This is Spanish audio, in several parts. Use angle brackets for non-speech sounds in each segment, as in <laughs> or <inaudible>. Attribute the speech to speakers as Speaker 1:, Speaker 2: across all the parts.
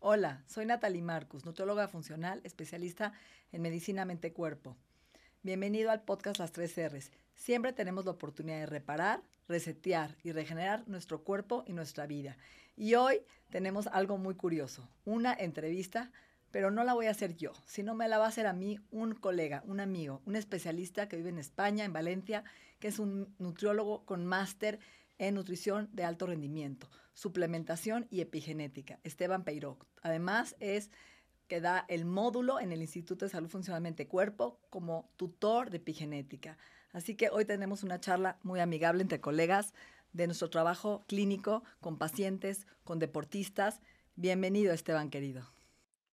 Speaker 1: Hola, soy Natalie Marcus, nutrióloga funcional, especialista en medicina mente-cuerpo. Bienvenido al podcast Las Tres R's. Siempre tenemos la oportunidad de reparar, resetear y regenerar nuestro cuerpo y nuestra vida. Y hoy tenemos algo muy curioso, una entrevista, pero no la voy a hacer yo, sino me la va a hacer a mí un colega, un amigo, un especialista que vive en España, en Valencia, que es un nutriólogo con máster en nutrición de alto rendimiento, suplementación y epigenética, Esteban Peiró. Además es que da el módulo en el Instituto de Salud Funcional Mente Cuerpo como tutor de epigenética. Así que hoy tenemos una charla muy amigable entre colegas de nuestro trabajo clínico con pacientes, con deportistas. Bienvenido, Esteban, querido.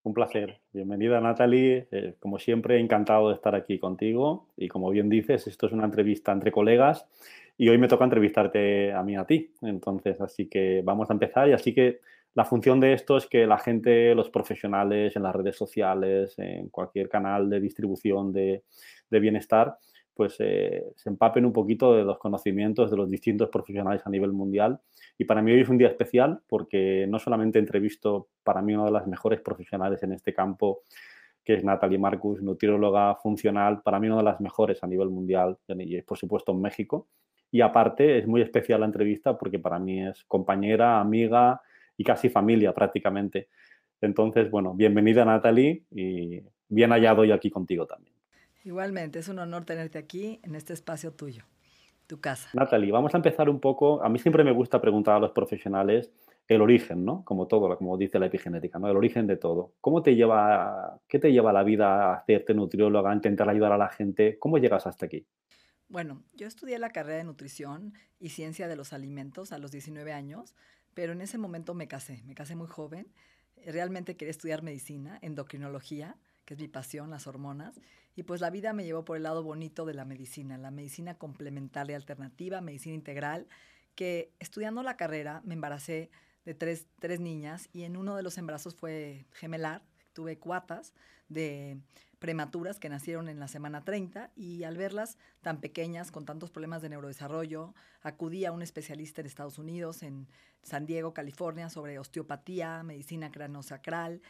Speaker 2: Un placer. Bienvenida, Natalie. Eh, como siempre, encantado de estar aquí contigo. Y como bien dices, esto es una entrevista entre colegas y hoy me toca entrevistarte a mí a ti. Entonces, así que vamos a empezar. Y así que la función de esto es que la gente, los profesionales en las redes sociales, en cualquier canal de distribución de, bienestar, pues eh, se empapen un poquito de los conocimientos de los distintos profesionales a nivel mundial. Y para mí hoy es un día especial porque no solamente entrevisto para mí una de las mejores profesionales en este campo, que es Natalie Marcus, nutrióloga funcional, para mí una de las mejores a nivel mundial y por supuesto en México. Y aparte es muy especial la entrevista porque para mí es compañera, amiga, y casi familia prácticamente. Entonces, bueno, bienvenida Natalie y bien hallado yo aquí contigo también.
Speaker 1: Igualmente, es un honor tenerte aquí en este espacio tuyo, tu casa.
Speaker 2: Natalie, vamos a empezar un poco. A mí siempre me gusta preguntar a los profesionales el origen, ¿no? Como todo, como dice la epigenética, ¿no? El origen de todo. ¿Cómo te lleva, qué te lleva la vida a hacerte nutrióloga, a intentar ayudar a la gente? ¿Cómo llegas hasta aquí?
Speaker 1: Bueno, yo estudié la carrera de nutrición y ciencia de los alimentos a los 19 años, pero en ese momento me casé, me casé muy joven. Realmente quería estudiar medicina, endocrinología, que es mi pasión, las hormonas. Y pues la vida me llevó por el lado bonito de la medicina, la medicina complementaria alternativa, medicina integral, que estudiando la carrera me embaracé de tres, tres niñas y en uno de los embarazos fue gemelar, tuve cuatas de prematuras que nacieron en la semana 30 y al verlas tan pequeñas, con tantos problemas de neurodesarrollo, acudí a un especialista en Estados Unidos, en San Diego, California, sobre osteopatía, medicina craneosacral.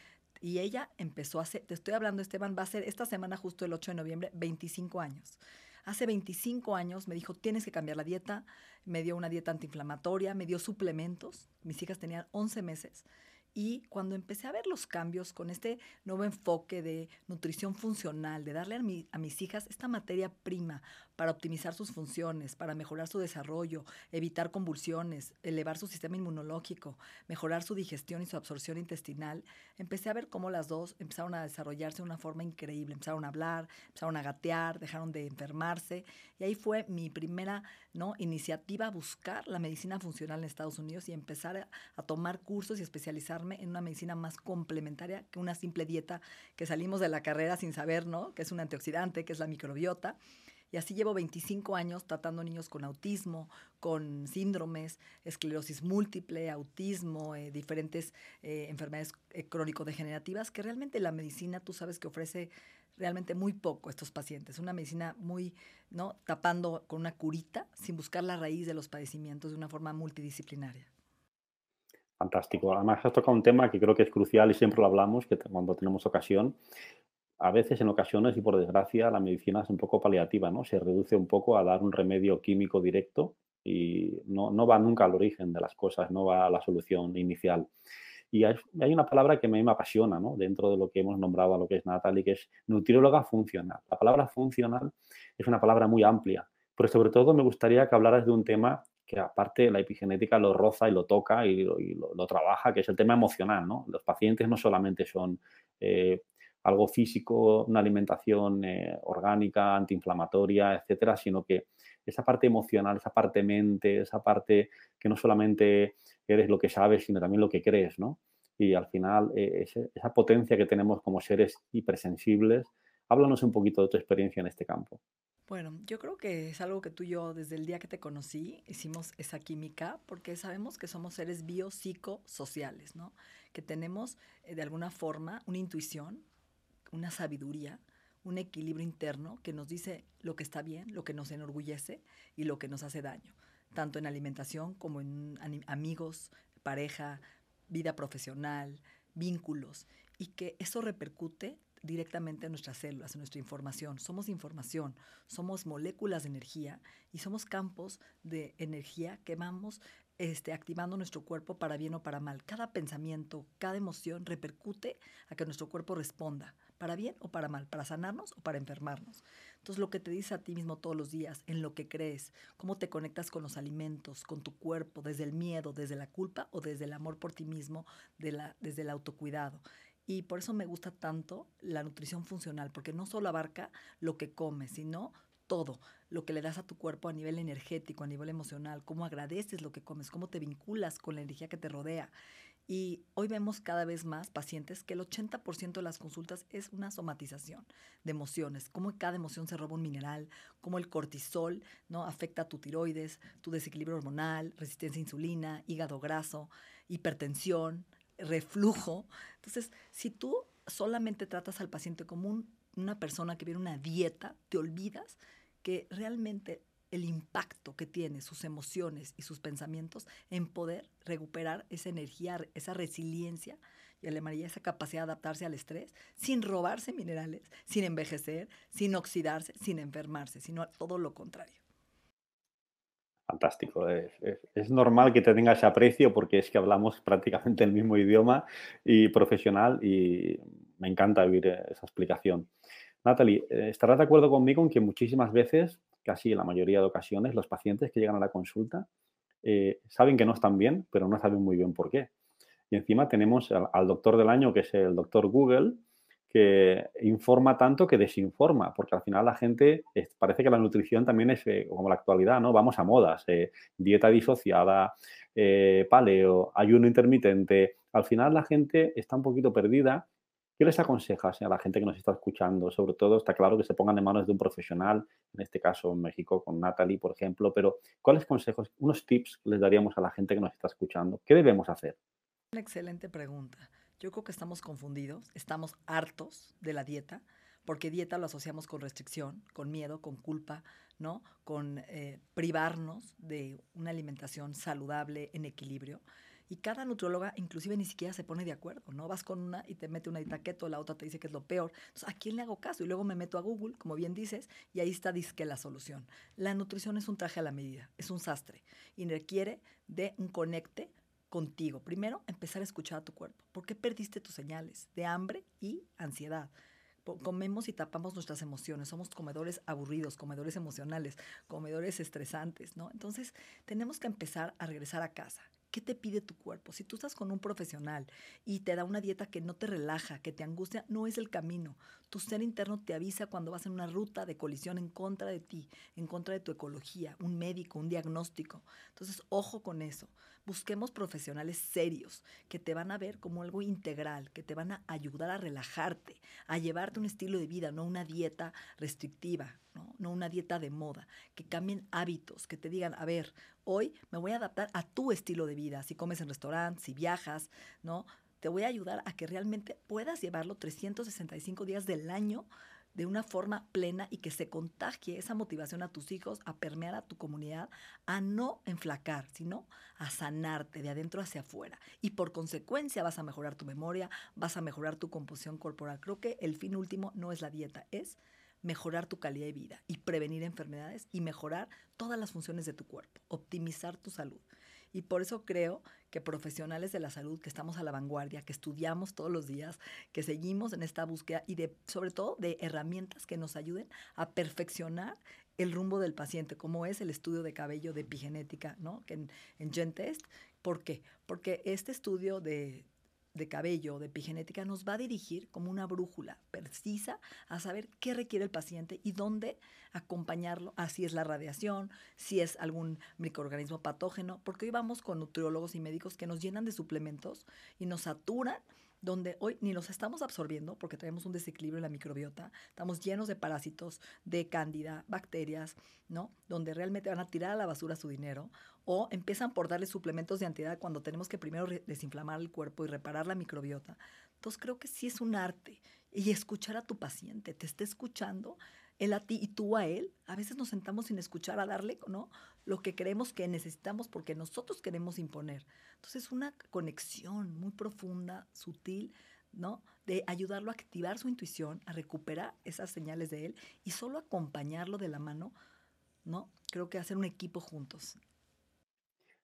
Speaker 1: Y ella empezó a hacer, te estoy hablando, Esteban, va a ser esta semana, justo el 8 de noviembre, 25 años. Hace 25 años me dijo, tienes que cambiar la dieta. Me dio una dieta antiinflamatoria, me dio suplementos. Mis hijas tenían 11 meses y cuando empecé a ver los cambios con este nuevo enfoque de nutrición funcional, de darle a, a, mis hijas esta materia prima para optimizar sus funciones, para mejorar su desarrollo, evitar convulsiones, elevar su sistema inmunológico, mejorar su digestión y su absorción intestinal, empecé a ver cómo las dos empezaron a desarrollarse de una forma increíble. Empezaron a hablar, empezaron a gatear, dejaron de enfermarse. Y ahí fue mi primera ¿no? iniciativa a buscar la medicina funcional en Estados Unidos y empezar a, a tomar cursos y en una medicina más complementaria que una simple dieta que salimos de la carrera sin saber, ¿no? Que es un antioxidante, que es la microbiota. Y así llevo 25 años tratando niños con autismo, con síndromes, esclerosis múltiple, autismo, eh, diferentes eh, enfermedades eh, crónico-degenerativas, que realmente la medicina, tú sabes que ofrece realmente muy poco a estos pacientes. Una medicina muy, ¿no? Tapando con una curita, sin buscar la raíz de los padecimientos de una forma multidisciplinaria.
Speaker 2: Fantástico. Además, has tocado un tema que creo que es crucial y siempre lo hablamos, que cuando tenemos ocasión, a veces, en ocasiones, y por desgracia, la medicina es un poco paliativa, ¿no? Se reduce un poco a dar un remedio químico directo y no, no va nunca al origen de las cosas, no va a la solución inicial. Y hay, una palabra que a mí me apasiona, ¿no? Dentro de lo que hemos nombrado a lo que es Natalie, que es nutrióloga funcional. La palabra funcional es una palabra muy amplia, pero sobre todo me gustaría que hablaras de un tema que aparte la epigenética lo roza y lo toca y lo, trabaja, que es el tema emocional, ¿no? Los pacientes no solamente son... Eh, algo físico, una alimentación eh, orgánica, antiinflamatoria, etcétera, sino que esa parte emocional, esa parte mente, esa parte que no solamente eres lo que sabes, sino también lo que crees, ¿no? Y al final, eh, esa potencia que tenemos como seres hipersensibles, háblanos un poquito de tu experiencia en este campo.
Speaker 1: Bueno, yo creo que es algo que tú y yo desde el día que te conocí hicimos esa química porque sabemos que somos seres biopsicosociales, ¿no? Que tenemos eh, de alguna forma una intuición, una sabiduría, un equilibrio interno que nos dice lo que está bien, lo que nos enorgullece y lo que nos hace daño, tanto en alimentación como en amigos, pareja, vida profesional, vínculos, y que eso repercute directamente en nuestras células, en nuestra información. Somos información, somos moléculas de energía y somos campos de energía que vamos este, activando nuestro cuerpo para bien o para mal. Cada pensamiento, cada emoción repercute a que nuestro cuerpo responda, para bien o para mal, para sanarnos o para enfermarnos. Entonces, lo que te dice a ti mismo todos los días, en lo que crees, cómo te conectas con los alimentos, con tu cuerpo, desde el miedo, desde la culpa o desde el amor por ti mismo, de la, desde el autocuidado. Y por eso me gusta tanto la nutrición funcional, porque no solo abarca lo que comes, sino todo, lo que le das a tu cuerpo a nivel energético, a nivel emocional, cómo agradeces lo que comes, cómo te vinculas con la energía que te rodea. Y hoy vemos cada vez más pacientes que el 80% de las consultas es una somatización de emociones, cómo cada emoción se roba un mineral, cómo el cortisol ¿no? afecta a tu tiroides, tu desequilibrio hormonal, resistencia a insulina, hígado graso, hipertensión, reflujo. Entonces, si tú solamente tratas al paciente como una persona que viene una dieta, te olvidas que realmente el impacto que tiene sus emociones y sus pensamientos en poder recuperar esa energía, esa resiliencia y llamaría esa capacidad de adaptarse al estrés sin robarse minerales, sin envejecer, sin oxidarse, sin enfermarse, sino todo lo contrario
Speaker 2: fantástico. Es, normal que te tenga ese aprecio porque es que hablamos <laughs> prácticamente el mismo idioma y profesional y me encanta oír esa explicación. Natalie, eh, ¿estarás de acuerdo conmigo en que muchísimas veces, casi en la mayoría de ocasiones, los pacientes que llegan a la consulta eh, saben que no están bien, pero no saben muy bien por qué? Y encima tenemos al doctor del año, que es el doctor Google, que informa tanto que desinforma, porque al final la gente parece que la nutrición también es eh, como la actualidad, ¿no? Vamos a modas, eh, dieta disociada, eh, paleo, ayuno intermitente. Al final la gente está un poquito perdida. ¿Qué les aconsejas a la gente que nos está escuchando? Sobre todo, está claro que se pongan en manos de un profesional, en este caso en México con Natalie, por ejemplo, pero ¿cuáles consejos, unos tips les daríamos a la gente que nos está escuchando? ¿Qué debemos hacer?
Speaker 1: Una excelente pregunta. Yo creo que estamos confundidos, estamos hartos de la dieta, porque dieta lo asociamos con restricción, con miedo, con culpa, ¿no? Con eh, privarnos de una alimentación saludable en equilibrio. Y cada nutrióloga inclusive ni siquiera se pone de acuerdo, ¿no? Vas con una y te mete una dieta keto, la otra te dice que es lo peor. Entonces, ¿a quién le hago caso? Y luego me meto a Google, como bien dices, y ahí está disque la solución. La nutrición es un traje a la medida, es un sastre y requiere de un conecte contigo. Primero, empezar a escuchar a tu cuerpo. ¿Por qué perdiste tus señales de hambre y ansiedad? Comemos y tapamos nuestras emociones. Somos comedores aburridos, comedores emocionales, comedores estresantes, ¿no? Entonces, tenemos que empezar a regresar a casa. ¿Qué te pide tu cuerpo? Si tú estás con un profesional y te da una dieta que no te relaja, que te angustia, no es el camino. Tu ser interno te avisa cuando vas en una ruta de colisión en contra de ti, en contra de tu ecología, un médico, un diagnóstico. Entonces, ojo con eso. Busquemos profesionales serios que te van a ver como algo integral, que te van a ayudar a relajarte, a llevarte un estilo de vida, no una dieta restrictiva, ¿no? una dieta de moda, que cambien hábitos, que te digan, a ver, hoy me voy a adaptar a tu estilo de vida, si comes en restaurante, si viajas, ¿no? Te voy a ayudar a que realmente puedas llevarlo 365 días del año de una forma plena y que se contagie esa motivación a tus hijos, a permear a tu comunidad, a no enflacar, sino a sanarte de adentro hacia afuera. Y por consecuencia vas a mejorar tu memoria, vas a mejorar tu composición corporal. Creo que el fin último no es la dieta, es mejorar tu calidad de vida y prevenir enfermedades y mejorar todas las funciones de tu cuerpo, optimizar tu salud. Y por eso creo que profesionales de la salud, que estamos a la vanguardia, que estudiamos todos los días, que seguimos en esta búsqueda y de, sobre todo de herramientas que nos ayuden a perfeccionar el rumbo del paciente, como es el estudio de cabello de epigenética, ¿no? En, en GenTest. ¿Por qué? Porque este estudio de de cabello, de epigenética, nos va a dirigir como una brújula precisa a saber qué requiere el paciente y dónde acompañarlo, así es la radiación, si es algún microorganismo patógeno, porque hoy vamos con nutriólogos y médicos que nos llenan de suplementos y nos saturan donde hoy ni los estamos absorbiendo porque tenemos un desequilibrio en la microbiota, estamos llenos de parásitos, de cándida, bacterias, ¿no? Donde realmente van a tirar a la basura su dinero o empiezan por darle suplementos de antiedad cuando tenemos que primero desinflamar el cuerpo y reparar la microbiota. Entonces creo que sí es un arte y escuchar a tu paciente, te está escuchando él a ti y tú a él. A veces nos sentamos sin escuchar a darle, ¿no? Lo que creemos que necesitamos porque nosotros queremos imponer. Entonces, una conexión muy profunda, sutil, ¿no? De ayudarlo a activar su intuición, a recuperar esas señales de él y solo acompañarlo de la mano, ¿no? Creo que hacer un equipo juntos.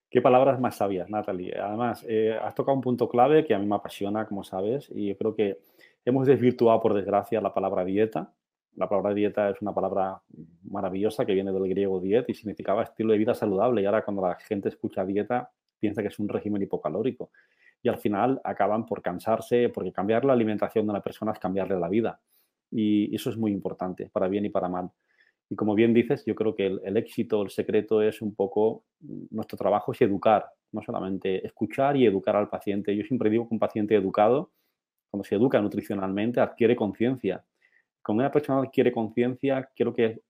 Speaker 2: Qué palabras más sabias, Natalie. Además, eh, has tocado un punto clave que a mí me apasiona, como sabes, y yo creo que hemos desvirtuado, por desgracia, la palabra dieta la palabra dieta es una palabra maravillosa que viene del griego diet y significaba estilo de vida saludable. Y ahora cuando la gente escucha dieta, piensa que es un régimen hipocalórico. Y al final acaban por cansarse, porque cambiar la alimentación de una persona es cambiarle la vida. Y eso es muy importante, para bien y para mal. Y como bien dices, yo creo que el, el éxito, el secreto es un poco, nuestro trabajo es educar, no solamente escuchar y educar al paciente. Yo siempre digo que un paciente educado, cuando se educa nutricionalmente, adquiere conciencia cuando una persona quiere conciencia, quiero que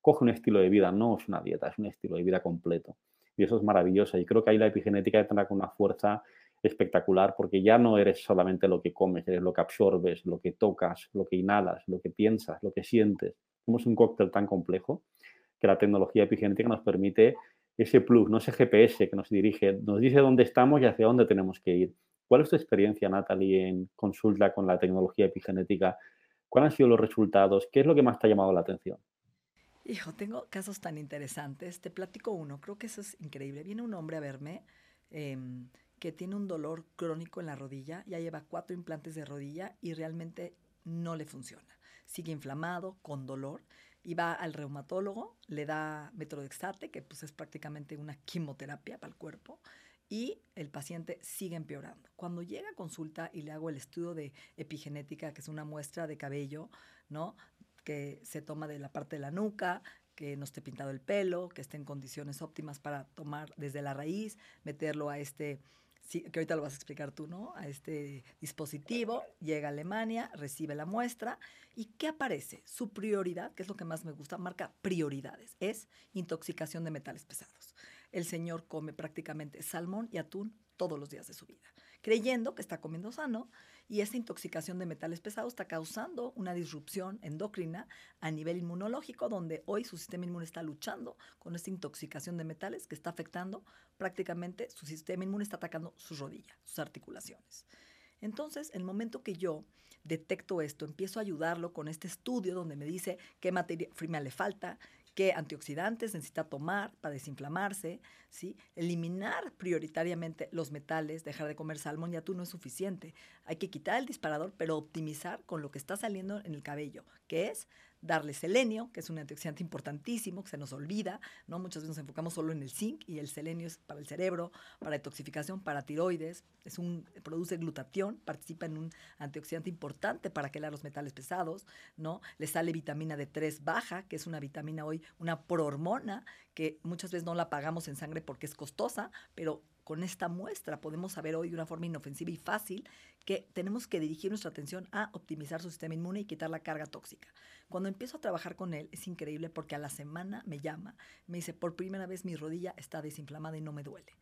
Speaker 2: coge un estilo de vida, no es una dieta, es un estilo de vida completo. Y eso es maravilloso. Y creo que ahí la epigenética tendrá una fuerza espectacular porque ya no eres solamente lo que comes, eres lo que absorbes, lo que tocas, lo que inhalas, lo que piensas, lo que sientes. Somos un cóctel tan complejo que la tecnología epigenética nos permite ese plus, no ese GPS que nos dirige, nos dice dónde estamos y hacia dónde tenemos que ir. ¿Cuál es tu experiencia, Natalie, en consulta con la tecnología epigenética ¿Cuáles han sido los resultados? ¿Qué es lo que más te ha llamado la atención?
Speaker 1: Hijo, tengo casos tan interesantes. Te platico uno, creo que eso es increíble. Viene un hombre a verme em, que tiene un dolor crónico en la rodilla, ya lleva cuatro implantes de rodilla y realmente no le funciona. Sigue inflamado, con dolor, y va al reumatólogo, le da metrodexate, que pues es prácticamente una quimioterapia para el cuerpo, y el paciente sigue empeorando. Cuando llega a consulta y le hago el estudio de epigenética, que es una muestra de cabello, ¿no? Que se toma de la parte de la nuca, que no esté pintado el pelo, que esté en condiciones óptimas para tomar desde la raíz, meterlo a este, que ahorita lo vas a explicar tú, ¿no? A este dispositivo, llega a Alemania, recibe la muestra y ¿qué aparece? Su prioridad, que es lo que más me gusta, marca prioridades, es intoxicación de metales pesados el señor come prácticamente salmón y atún todos los días de su vida, creyendo que está comiendo sano y esa intoxicación de metales pesados está causando una disrupción endocrina a nivel inmunológico, donde hoy su sistema inmune está luchando con esta intoxicación de metales que está afectando prácticamente su sistema inmune, está atacando sus rodillas, sus articulaciones. Entonces, el momento que yo detecto esto, empiezo a ayudarlo con este estudio donde me dice qué materia prima le falta, qué antioxidantes necesita tomar para desinflamarse, ¿sí? Eliminar prioritariamente los metales, dejar de comer salmón y atún no es suficiente. Hay que quitar el disparador, pero optimizar con lo que está saliendo en el cabello, que es darle selenio, que es un antioxidante importantísimo, que se nos olvida, ¿no? Muchas veces nos enfocamos solo en el zinc y el selenio es para el cerebro, para detoxificación, para tiroides, es un, produce glutatión, participa en un antioxidante importante para quelar los metales pesados, ¿no? Le sale vitamina D3 baja, que es una vitamina hoy, una prohormona, que muchas veces no la pagamos en sangre porque es costosa, pero con esta muestra podemos saber hoy de una forma inofensiva y fácil que tenemos que dirigir nuestra atención a optimizar su sistema inmune y quitar la carga tóxica. Cuando empiezo a trabajar con él es increíble porque a la semana me llama, me dice, por primera vez mi rodilla está desinflamada y no me duele.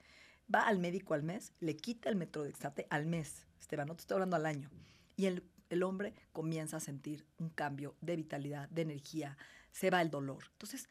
Speaker 1: Va al médico al mes, le quita el metrodexate al mes, Esteban, no te estoy hablando al año. Y el, el hombre comienza a sentir un cambio de vitalidad, de energía, se va el dolor. Entonces,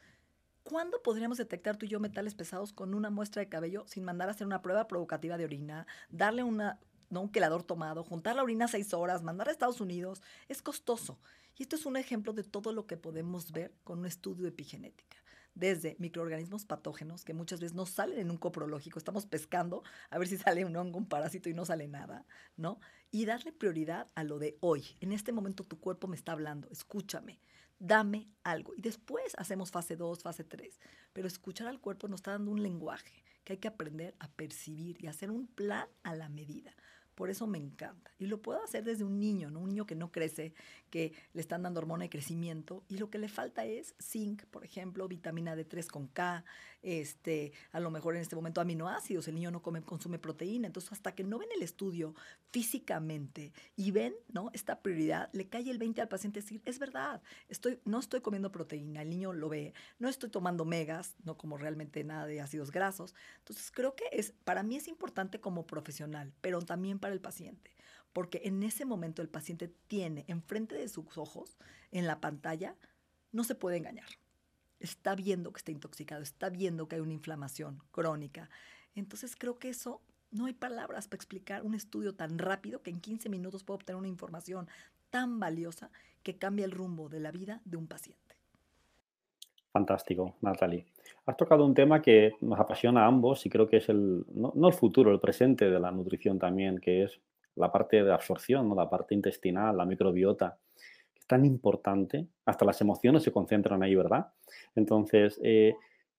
Speaker 1: ¿Cuándo podríamos detectar tú y yo metales pesados con una muestra de cabello sin mandar a hacer una prueba provocativa de orina, darle una, ¿no? un quelador tomado, juntar la orina seis horas, mandar a Estados Unidos? Es costoso. Y esto es un ejemplo de todo lo que podemos ver con un estudio de epigenética. Desde microorganismos patógenos que muchas veces no salen en un coprológico, estamos pescando a ver si sale un hongo, un parásito y no sale nada, ¿no? Y darle prioridad a lo de hoy. En este momento tu cuerpo me está hablando, escúchame dame algo. Y después hacemos fase 2, fase 3. Pero escuchar al cuerpo nos está dando un lenguaje que hay que aprender a percibir y hacer un plan a la medida. Por eso me encanta. Y lo puedo hacer desde un niño. Un niño que no crece, que le están dando hormona de crecimiento y lo que le falta es zinc, por ejemplo, vitamina D3 con K, este, a lo mejor en este momento aminoácidos. El niño no come, consume proteína. Entonces, hasta que no ven el estudio físicamente y ven, ¿no? Esta prioridad, le cae el 20 al paciente decir, es verdad, estoy, no estoy comiendo proteína, el niño lo ve, no estoy tomando megas, no como realmente nada de ácidos grasos. Entonces, creo que es, para mí es importante como profesional, pero también para el paciente, porque en ese momento el paciente tiene enfrente de sus ojos, en la pantalla, no se puede engañar. Está viendo que está intoxicado, está viendo que hay una inflamación crónica. Entonces creo que eso no hay palabras para explicar un estudio tan rápido que en 15 minutos puedo obtener una información tan valiosa que cambia el rumbo de la vida de un paciente.
Speaker 2: Fantástico, Natalie. Has tocado un tema que nos apasiona a ambos y creo que es el, no, el futuro, el presente de la nutrición también, que es la parte de absorción, la parte intestinal, la microbiota, que es tan importante, hasta las emociones se concentran ahí, ¿verdad? Entonces, eh,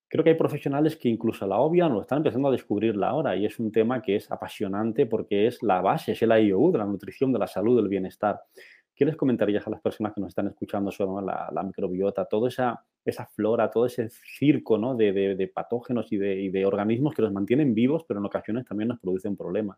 Speaker 2: creo que hay profesionales que incluso la obvian o están empezando a descubrirla ahora y es un tema que es apasionante porque es la base, es el IOU de la nutrición, de la salud, del bienestar. ¿Qué les comentarías a las personas que nos están escuchando sobre la, la microbiota, toda esa flora, todo ese circo ¿no? de, patógenos y de, y de, organismos que los mantienen vivos, pero en ocasiones también nos producen problemas.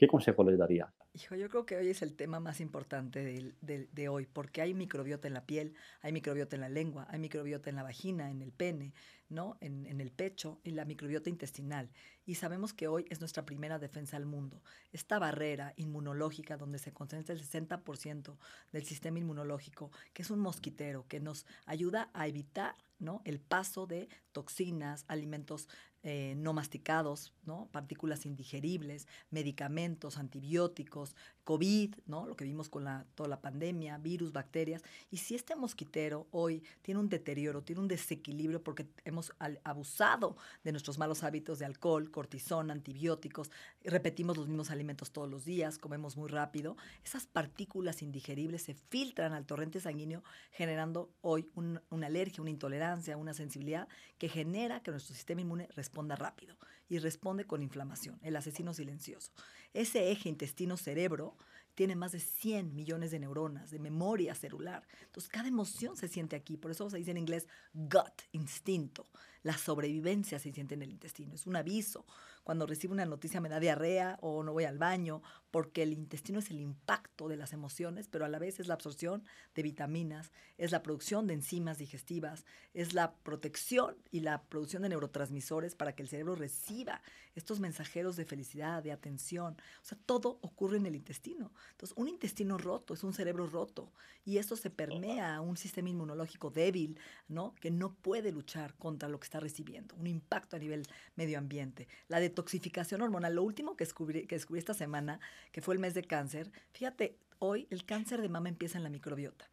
Speaker 2: ¿Qué consejo les daría?
Speaker 1: Hijo, yo creo que hoy es el tema más importante de, hoy, porque hay microbiota en la piel, hay microbiota en la lengua, hay microbiota en la vagina, en el pene, ¿no? En, el pecho, en la microbiota intestinal. Y sabemos que hoy es nuestra primera defensa al mundo. Esta barrera inmunológica donde se concentra el 60% del sistema inmunológico, que es un mosquitero que nos ayuda a evitar ¿no? el paso de toxinas, alimentos eh, no masticados, ¿no? partículas indigeribles, medicamentos, antibióticos, COVID, ¿no? lo que vimos con la, toda la pandemia, virus, bacterias. Y si este mosquitero hoy tiene un deterioro, tiene un desequilibrio porque hemos abusado de nuestros malos hábitos de alcohol, cortisona, antibióticos, repetimos los mismos alimentos todos los días, comemos muy rápido, esas partículas indigeribles se filtran al torrente sanguíneo generando hoy una alergia, una intolerancia, una sensibilidad que genera que nuestro sistema inmune responda rápido y responde con inflamación, el asesino silencioso. Ese eje intestino-cerebro tiene más de 100 millones de neuronas, de memoria celular. Entonces, cada emoción se siente aquí. Por eso se dice en inglés gut, instinto. La sobrevivencia se siente en el intestino. Es un aviso. Cuando recibo una noticia me da diarrea o no voy al baño, porque el intestino es el impacto de las emociones, pero a la vez es la absorción de vitaminas, es la producción de enzimas digestivas, es la protección y la producción de neurotransmisores para que el cerebro reciba estos mensajeros de felicidad, de atención. O sea, todo ocurre en el intestino. Entonces, un intestino roto es un cerebro roto y esto se permea a un sistema inmunológico débil, ¿no? Que no puede luchar contra lo que está recibiendo, un impacto a nivel medio ambiente. La detoxificación hormonal, lo último que descubrí, que descubrí esta semana, que fue el mes de cáncer, fíjate, hoy el cáncer de mama empieza en la microbiota.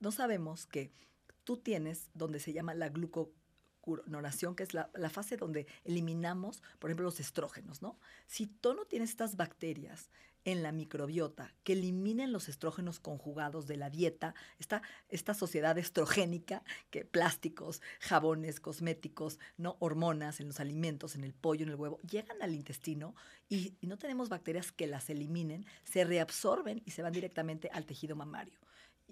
Speaker 1: No sabemos que tú tienes donde se llama la glucocuronación, que es la, la, fase donde eliminamos, por ejemplo, los estrógenos, ¿no? Si tú no tienes estas bacterias en la microbiota que eliminen los estrógenos conjugados de la dieta, esta, esta sociedad estrogénica, que plásticos, jabones, cosméticos, no hormonas en los alimentos, en el pollo, en el huevo, llegan al intestino y, y no tenemos bacterias que las eliminen, se reabsorben y se van directamente al tejido mamario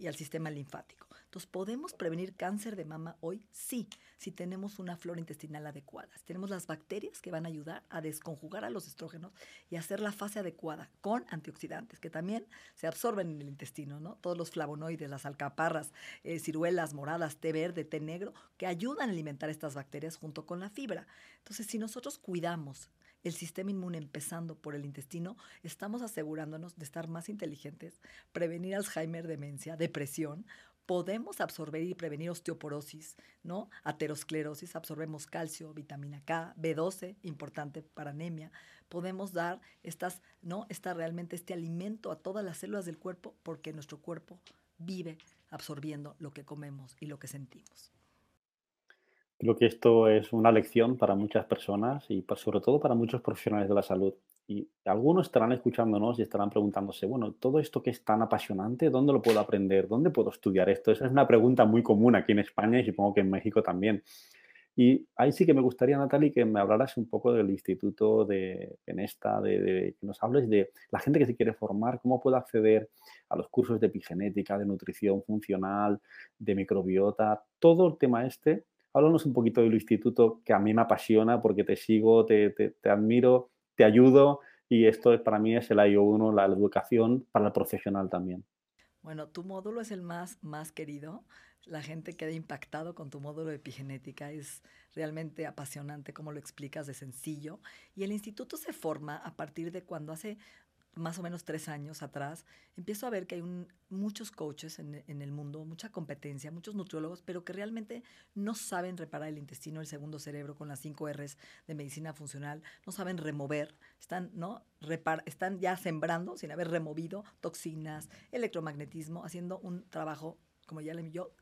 Speaker 1: y al sistema linfático. Entonces, ¿podemos prevenir cáncer de mama hoy? Sí, si tenemos una flora intestinal adecuada. tenemos las bacterias que van a ayudar a desconjugar a los estrógenos y hacer la fase adecuada con antioxidantes, que también se absorben en el intestino, ¿no? Todos los flavonoides, las alcaparras, eh, ciruelas moradas, té verde, té negro, que ayudan a alimentar estas bacterias junto con la fibra. Entonces, si nosotros cuidamos el sistema inmune empezando por el intestino, estamos asegurándonos de estar más inteligentes, prevenir Alzheimer, demencia, depresión. Podemos absorber y prevenir osteoporosis, ¿no? Aterosclerosis, absorbemos calcio, vitamina K, B12, importante para anemia. Podemos dar estas, ¿no? Está realmente este alimento a todas las células del cuerpo porque nuestro cuerpo vive absorbiendo lo que comemos y lo que sentimos.
Speaker 2: Creo que esto es una lección para muchas personas y sobre todo para muchos profesionales de la salud. Y algunos estarán escuchándonos y estarán preguntándose, bueno, todo esto que es tan apasionante, ¿dónde lo puedo aprender? ¿Dónde puedo estudiar esto? Esa es una pregunta muy común aquí en España y supongo que en México también. Y ahí sí que me gustaría, Natalie, que me hablaras un poco del instituto de Genesta, de, que nos hables de la gente que se quiere formar, cómo puede acceder a los cursos de epigenética, de nutrición funcional, de microbiota, todo el tema este. Háblanos un poquito del instituto que a mí me apasiona porque te sigo, te, te admiro, te ayudo y esto para mí es el IO1, la educación para el profesional también.
Speaker 1: Bueno, tu módulo es el más, más querido. La gente queda impactado con tu módulo de epigenética. Es realmente apasionante cómo lo explicas de sencillo. Y el instituto se forma a partir de cuando hace más o menos tres años atrás, empiezo a ver que hay muchos coaches en, el mundo, mucha competencia, muchos nutriólogos, pero que realmente no saben reparar el intestino, el segundo cerebro con las cinco R's de medicina funcional, no saben remover, están, ¿no? Están ya sembrando sin haber removido toxinas, electromagnetismo, haciendo un trabajo, como ya le yo,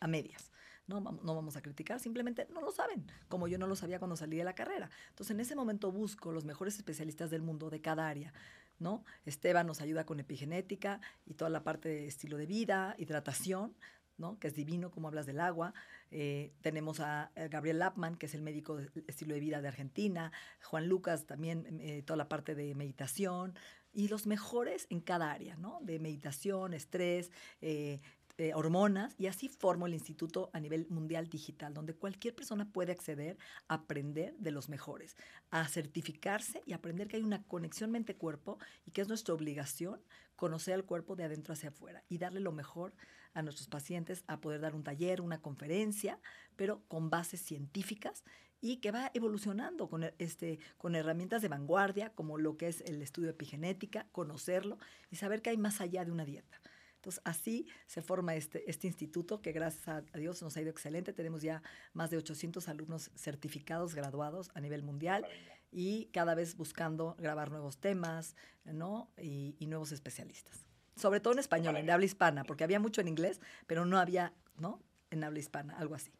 Speaker 1: a medias. No, no vamos a criticar, simplemente no lo saben, como yo no lo sabía cuando salí de la carrera. Entonces, en ese momento busco los mejores especialistas del mundo de cada área ¿no? Esteban nos ayuda con epigenética y toda la parte de estilo de vida, hidratación, ¿no? que es divino, como hablas del agua. Eh, tenemos a, Gabriel Lapman, que es el médico de estilo de vida de Argentina. Juan Lucas, también eh, toda la parte de meditación. Y los mejores en cada área, ¿no? De meditación, estrés, eh, eh, hormonas y así formo el instituto a nivel mundial digital, donde cualquier persona puede acceder a aprender de los mejores, a certificarse y aprender que hay una conexión mente-cuerpo y que es nuestra obligación conocer al cuerpo de adentro hacia afuera y darle lo mejor a nuestros pacientes, a poder dar un taller, una conferencia, pero con bases científicas y que va evolucionando con, este, con herramientas de vanguardia como lo que es el estudio epigenética, conocerlo y saber que hay más allá de una dieta. Entonces, así se forma este, este instituto que gracias a Dios nos ha ido excelente. Tenemos ya más de 800 alumnos certificados, graduados a nivel mundial y cada vez buscando grabar nuevos temas ¿no? y, y nuevos especialistas. Sobre todo en español, en habla hispana, porque había mucho en inglés, pero no había ¿no? en habla hispana, algo así.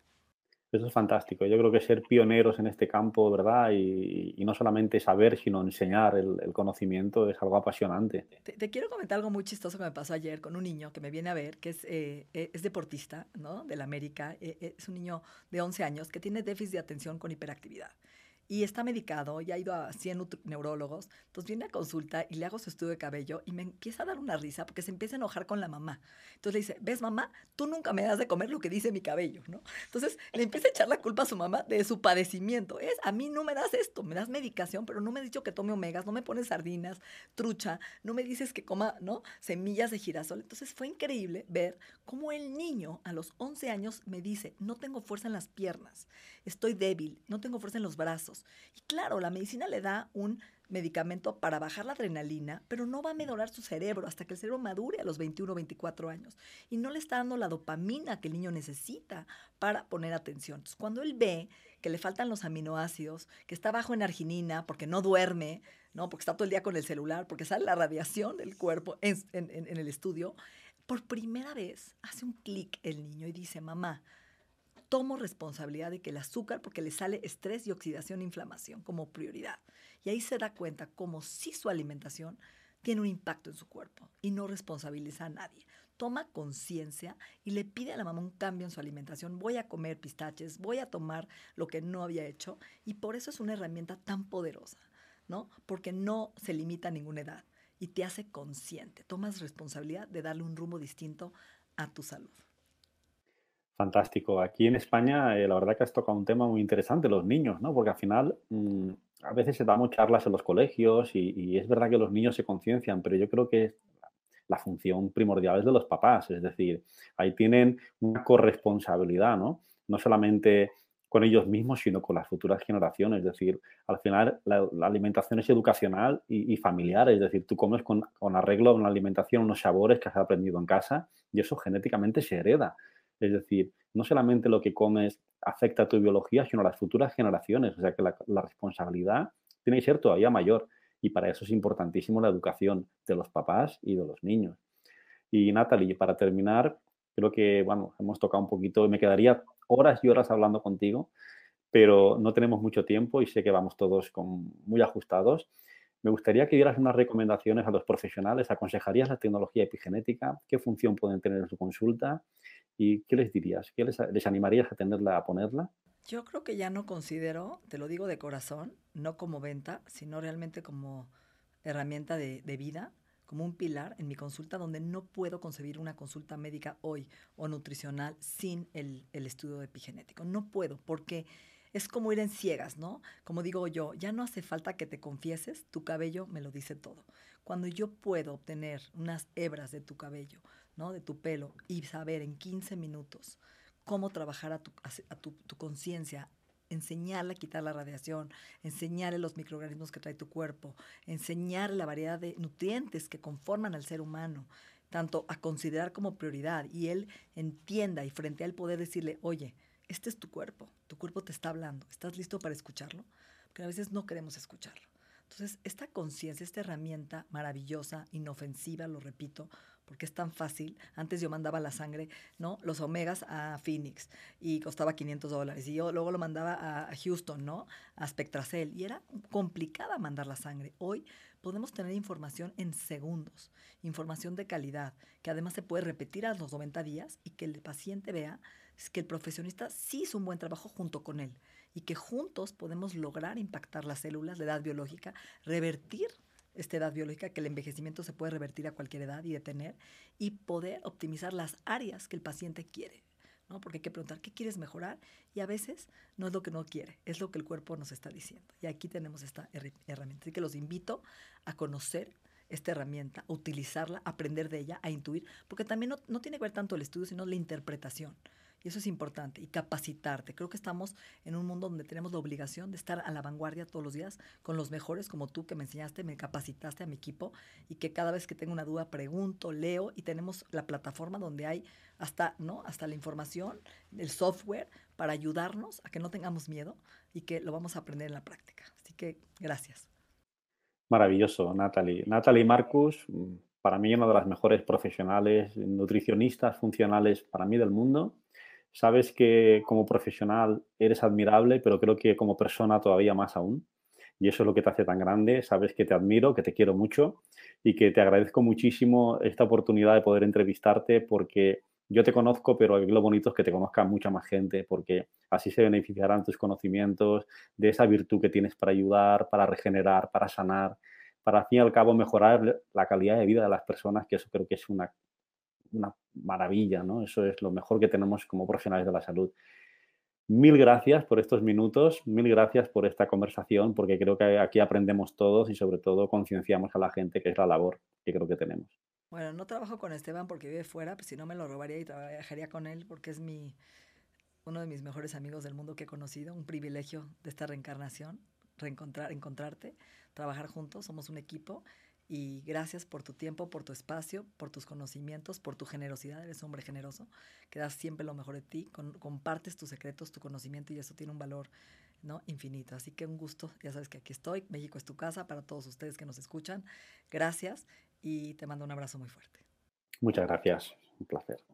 Speaker 2: Eso es fantástico. Yo creo que ser pioneros en este campo, ¿verdad? Y, no solamente saber, sino enseñar el, conocimiento es algo apasionante.
Speaker 1: Te, quiero comentar algo muy chistoso que me pasó ayer con un niño que me viene a ver, que es, eh, e, es deportista, ¿no? De la América. E, e, es un niño de 11 años que tiene déficit de atención con hiperactividad y está medicado, ya ha ido a 100 neurólogos, entonces viene a consulta y le hago su estudio de cabello y me empieza a dar una risa porque se empieza a enojar con la mamá. Entonces le dice, ves mamá, tú nunca me das de comer lo que dice mi cabello, ¿no? Entonces le empieza a echar la culpa a su mamá de su padecimiento. Es, a mí no me das esto, me das medicación, pero no me has dicho que tome omegas, no me pones sardinas, trucha, no me dices que coma, ¿no? Semillas de girasol. Entonces fue increíble ver cómo el niño a los 11 años me dice, no tengo fuerza en las piernas, estoy débil, no tengo fuerza en los brazos y claro, la medicina le da un medicamento para bajar la adrenalina, pero no va a mejorar su cerebro hasta que el cerebro madure a los 21 o 24 años. Y no le está dando la dopamina que el niño necesita para poner atención. Entonces, cuando él ve que le faltan los aminoácidos, que está bajo en arginina porque no duerme, ¿no? porque está todo el día con el celular, porque sale la radiación del cuerpo en, en el estudio, por primera vez hace un clic el niño y dice, mamá, tomo responsabilidad de que el azúcar, porque le sale estrés y oxidación e inflamación como prioridad. Y ahí se da cuenta como si su alimentación tiene un impacto en su cuerpo y no responsabiliza a nadie. Toma conciencia y le pide a la mamá un cambio en su alimentación. Voy a comer pistaches, voy a tomar lo que no había hecho y por eso es una herramienta tan poderosa, ¿no? Porque no se limita a ninguna edad y te hace consciente. Tomas responsabilidad de darle un rumbo distinto a tu salud.
Speaker 2: Fantástico. Aquí en España, eh, la verdad que has tocado un tema muy interesante, los niños, ¿no? Porque al final mm, a veces se damos charlas en los colegios y, es verdad que los niños se conciencian, pero yo creo que la función primordial es de los papás, es decir, ahí tienen una corresponsabilidad, ¿no? No solamente con ellos mismos, sino con las futuras generaciones. Es decir, al final la, alimentación es educacional y, familiar, es decir, tú comes con, con arreglo a una alimentación, unos sabores que has aprendido en casa y eso genéticamente se hereda. Es decir, no solamente lo que comes afecta a tu biología, sino a las futuras generaciones. O sea que la, responsabilidad tiene que ser todavía mayor. Y para eso es importantísimo la educación de los papás y de los niños. Y Natalie, para terminar, creo que, bueno, hemos tocado un poquito, me quedaría horas y horas hablando contigo, pero no tenemos mucho tiempo y sé que vamos todos con, muy ajustados. Me gustaría que dieras unas recomendaciones a los profesionales. ¿Aconsejarías la tecnología epigenética? ¿Qué función pueden tener en su consulta? ¿Y qué les dirías? ¿Qué les, animarías a tenerla, a ponerla?
Speaker 1: Yo creo que ya no considero, te lo digo de corazón, no como venta, sino realmente como herramienta de, de vida, como un pilar en mi consulta donde no puedo concebir una consulta médica hoy o nutricional sin el, el estudio epigenético. No puedo, porque es como ir en ciegas, ¿no? Como digo yo, ya no hace falta que te confieses, tu cabello me lo dice todo. Cuando yo puedo obtener unas hebras de tu cabello, ¿no? De tu pelo y saber en 15 minutos cómo trabajar a tu, a tu, tu conciencia, enseñarle a quitar la radiación, enseñarle los microorganismos que trae tu cuerpo, enseñarle la variedad de nutrientes que conforman al ser humano, tanto a considerar como prioridad, y él entienda y frente a él poder decirle, oye, este es tu cuerpo, tu cuerpo te está hablando, ¿estás listo para escucharlo? Porque a veces no queremos escucharlo. Entonces, esta conciencia, esta herramienta maravillosa, inofensiva, lo repito, porque es tan fácil. Antes yo mandaba la sangre, ¿no? Los omegas a Phoenix y costaba 500 dólares. Y yo luego lo mandaba a Houston, ¿no? A Spectracel. Y era complicada mandar la sangre. Hoy podemos tener información en segundos, información de calidad, que además se puede repetir a los 90 días y que el paciente vea que el profesionista sí hizo un buen trabajo junto con él y que juntos podemos lograr impactar las células, la edad biológica, revertir esta edad biológica, que el envejecimiento se puede revertir a cualquier edad y detener, y poder optimizar las áreas que el paciente quiere. ¿no? Porque hay que preguntar, ¿qué quieres mejorar? Y a veces no es lo que no quiere, es lo que el cuerpo nos está diciendo. Y aquí tenemos esta herramienta. Así que los invito a conocer esta herramienta, a utilizarla, a aprender de ella, a intuir, porque también no, no tiene que ver tanto el estudio, sino la interpretación. Y eso es importante. Y capacitarte. Creo que estamos en un mundo donde tenemos la obligación de estar a la vanguardia todos los días con los mejores, como tú que me enseñaste, me capacitaste a mi equipo y que cada vez que tengo una duda pregunto, leo y tenemos la plataforma donde hay hasta, ¿no? hasta la información, el software para ayudarnos a que no tengamos miedo y que lo vamos a aprender en la práctica. Así que gracias.
Speaker 2: Maravilloso, Natalie. Natalie Marcus, mm, para mí una de las mejores profesionales, nutricionistas funcionales para mí del mundo Sabes que como profesional eres admirable, pero creo que como persona todavía más aún. Y eso es lo que te hace tan grande. Sabes que te admiro, que te quiero mucho y que te agradezco muchísimo esta oportunidad de poder entrevistarte porque yo te conozco, pero lo bonito es que te conozca mucha más gente porque así se beneficiarán tus conocimientos de esa virtud que tienes para ayudar, para regenerar, para sanar, para al fin y al cabo mejorar la calidad de vida de las personas, que eso creo que es una una maravilla, ¿no? Eso es lo mejor que tenemos como profesionales de la salud. Mil gracias por estos minutos, mil gracias por esta conversación, porque creo que aquí aprendemos todos y sobre todo concienciamos a la gente, que es la labor que creo que tenemos.
Speaker 1: Bueno, no trabajo con Esteban porque vive fuera, pues si no me lo robaría y trabajaría con él porque es mi, uno de mis mejores amigos del mundo que he conocido, un privilegio de esta reencarnación, reencontrar, encontrarte, trabajar juntos, somos un equipo y gracias por tu tiempo, por tu espacio, por tus conocimientos, por tu generosidad. Eres un hombre generoso, que das siempre lo mejor de ti, compartes tus secretos, tu conocimiento y eso tiene un valor ¿no? infinito. Así que un gusto, ya sabes que aquí estoy. México es tu casa para todos ustedes que nos escuchan. Gracias y te mando un abrazo muy fuerte.
Speaker 2: Muchas gracias, un placer.